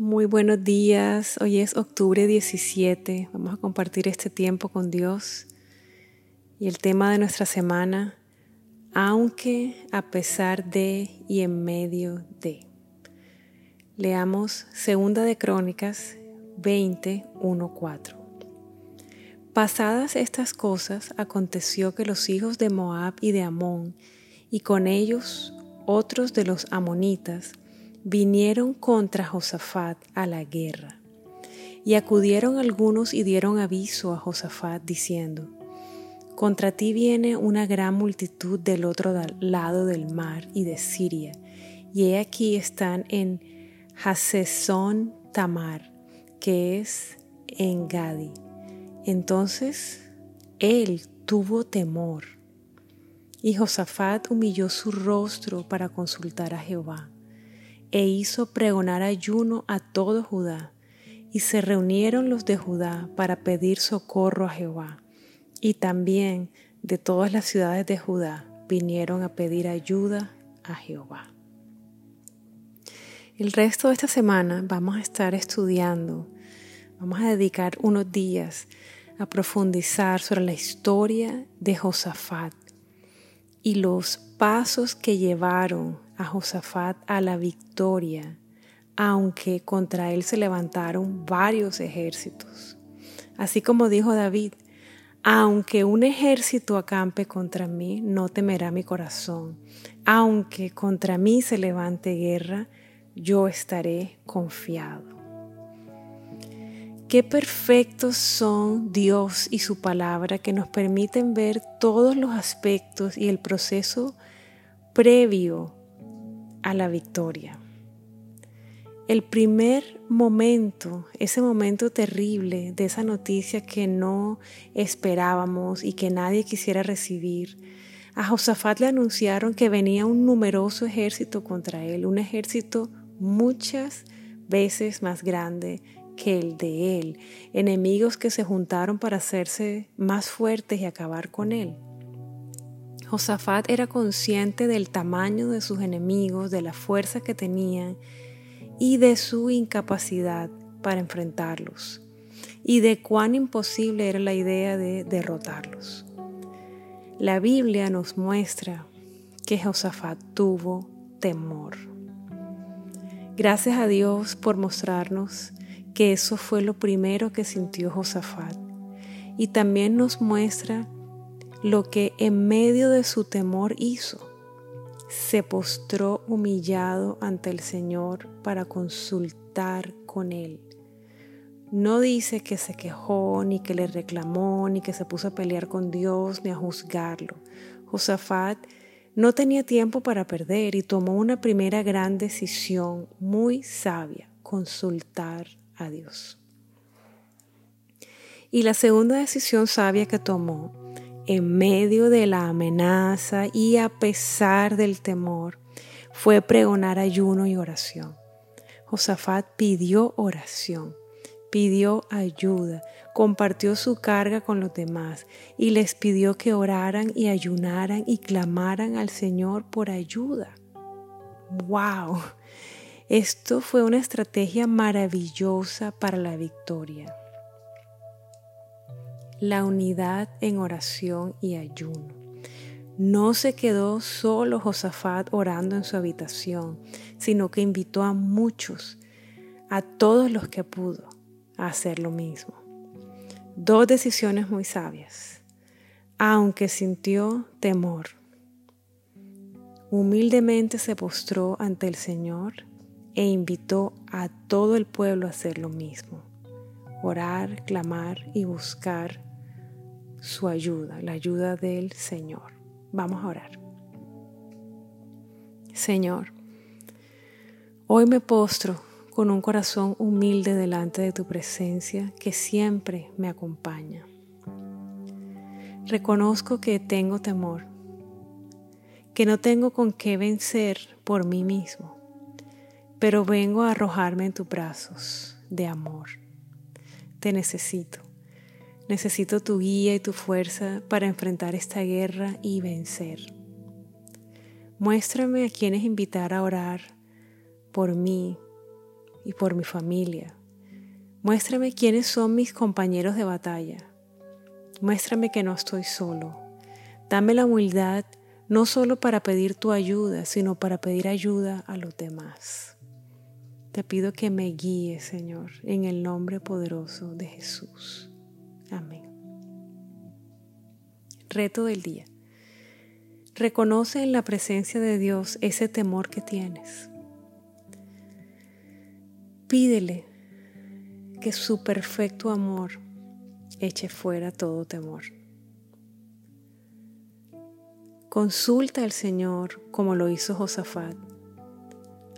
Muy buenos días, hoy es octubre 17, vamos a compartir este tiempo con Dios y el tema de nuestra semana, aunque a pesar de y en medio de. Leamos Segunda de Crónicas 20, 4. Pasadas estas cosas, aconteció que los hijos de Moab y de Amón, y con ellos otros de los amonitas, vinieron contra Josafat a la guerra. Y acudieron algunos y dieron aviso a Josafat diciendo, Contra ti viene una gran multitud del otro lado del mar y de Siria, y he aquí están en Hasesón Tamar, que es en Gadi. Entonces él tuvo temor, y Josafat humilló su rostro para consultar a Jehová e hizo pregonar ayuno a todo Judá. Y se reunieron los de Judá para pedir socorro a Jehová. Y también de todas las ciudades de Judá vinieron a pedir ayuda a Jehová. El resto de esta semana vamos a estar estudiando, vamos a dedicar unos días a profundizar sobre la historia de Josafat y los pasos que llevaron a Josafat a la victoria, aunque contra él se levantaron varios ejércitos. Así como dijo David, aunque un ejército acampe contra mí, no temerá mi corazón. Aunque contra mí se levante guerra, yo estaré confiado. Qué perfectos son Dios y su palabra que nos permiten ver todos los aspectos y el proceso previo a la victoria. El primer momento, ese momento terrible de esa noticia que no esperábamos y que nadie quisiera recibir, a Josafat le anunciaron que venía un numeroso ejército contra él, un ejército muchas veces más grande que el de él, enemigos que se juntaron para hacerse más fuertes y acabar con él. Josafat era consciente del tamaño de sus enemigos, de la fuerza que tenían y de su incapacidad para enfrentarlos y de cuán imposible era la idea de derrotarlos. La Biblia nos muestra que Josafat tuvo temor. Gracias a Dios por mostrarnos que eso fue lo primero que sintió Josafat. Y también nos muestra lo que en medio de su temor hizo. Se postró humillado ante el Señor para consultar con Él. No dice que se quejó, ni que le reclamó, ni que se puso a pelear con Dios, ni a juzgarlo. Josafat no tenía tiempo para perder y tomó una primera gran decisión muy sabia, consultar a Dios. Y la segunda decisión sabia que tomó en medio de la amenaza y a pesar del temor, fue pregonar ayuno y oración. Josafat pidió oración, pidió ayuda, compartió su carga con los demás y les pidió que oraran y ayunaran y clamaran al Señor por ayuda. ¡Wow! Esto fue una estrategia maravillosa para la victoria la unidad en oración y ayuno. No se quedó solo Josafat orando en su habitación, sino que invitó a muchos, a todos los que pudo, a hacer lo mismo. Dos decisiones muy sabias, aunque sintió temor. Humildemente se postró ante el Señor e invitó a todo el pueblo a hacer lo mismo, orar, clamar y buscar su ayuda, la ayuda del Señor. Vamos a orar. Señor, hoy me postro con un corazón humilde delante de tu presencia que siempre me acompaña. Reconozco que tengo temor, que no tengo con qué vencer por mí mismo, pero vengo a arrojarme en tus brazos de amor. Te necesito. Necesito tu guía y tu fuerza para enfrentar esta guerra y vencer. Muéstrame a quienes invitar a orar por mí y por mi familia. Muéstrame quiénes son mis compañeros de batalla. Muéstrame que no estoy solo. Dame la humildad no solo para pedir tu ayuda, sino para pedir ayuda a los demás. Te pido que me guíes, Señor, en el nombre poderoso de Jesús. Amén. Reto del día. Reconoce en la presencia de Dios ese temor que tienes. Pídele que su perfecto amor eche fuera todo temor. Consulta al Señor como lo hizo Josafat.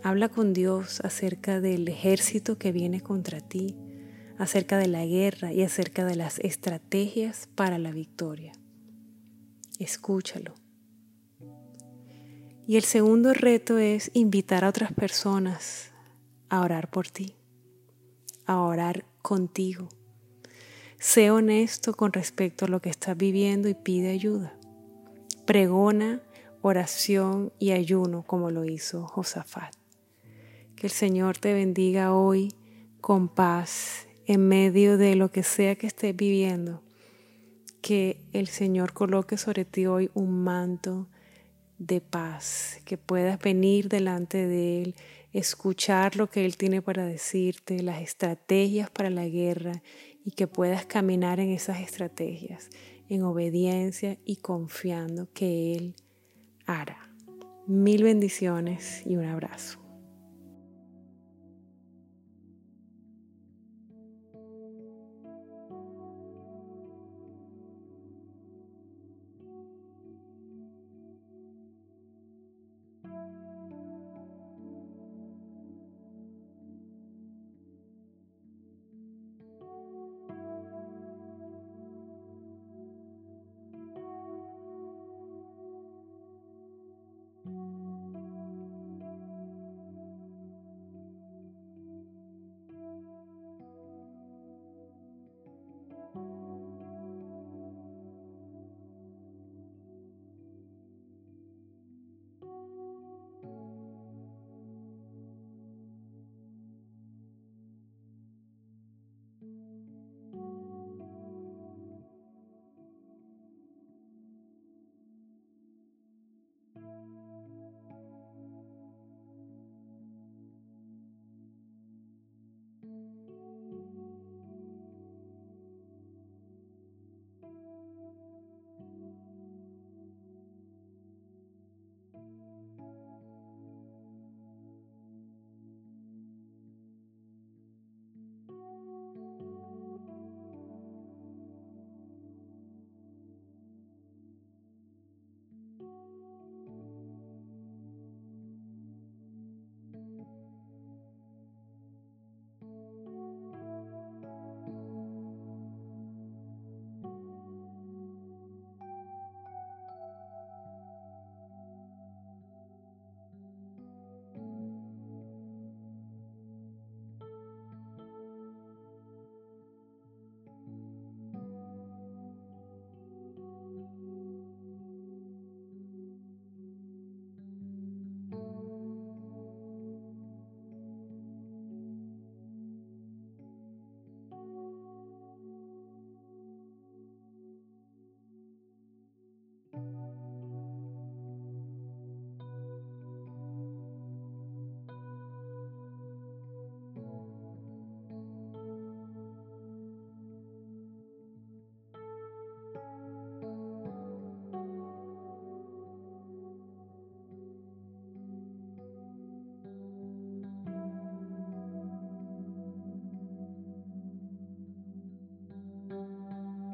Habla con Dios acerca del ejército que viene contra ti, acerca de la guerra y acerca de las estrategias para la victoria. Escúchalo. Y el segundo reto es invitar a otras personas a orar por ti, a orar contigo. Sé honesto con respecto a lo que estás viviendo y pide ayuda. Pregona oración y ayuno como lo hizo Josafat. Que el Señor te bendiga hoy con paz en medio de lo que sea que estés viviendo. Que el Señor coloque sobre ti hoy un manto de paz, que puedas venir delante de Él, escuchar lo que Él tiene para decirte, las estrategias para la guerra y que puedas caminar en esas estrategias, en obediencia y confiando que Él hará. Mil bendiciones y un abrazo.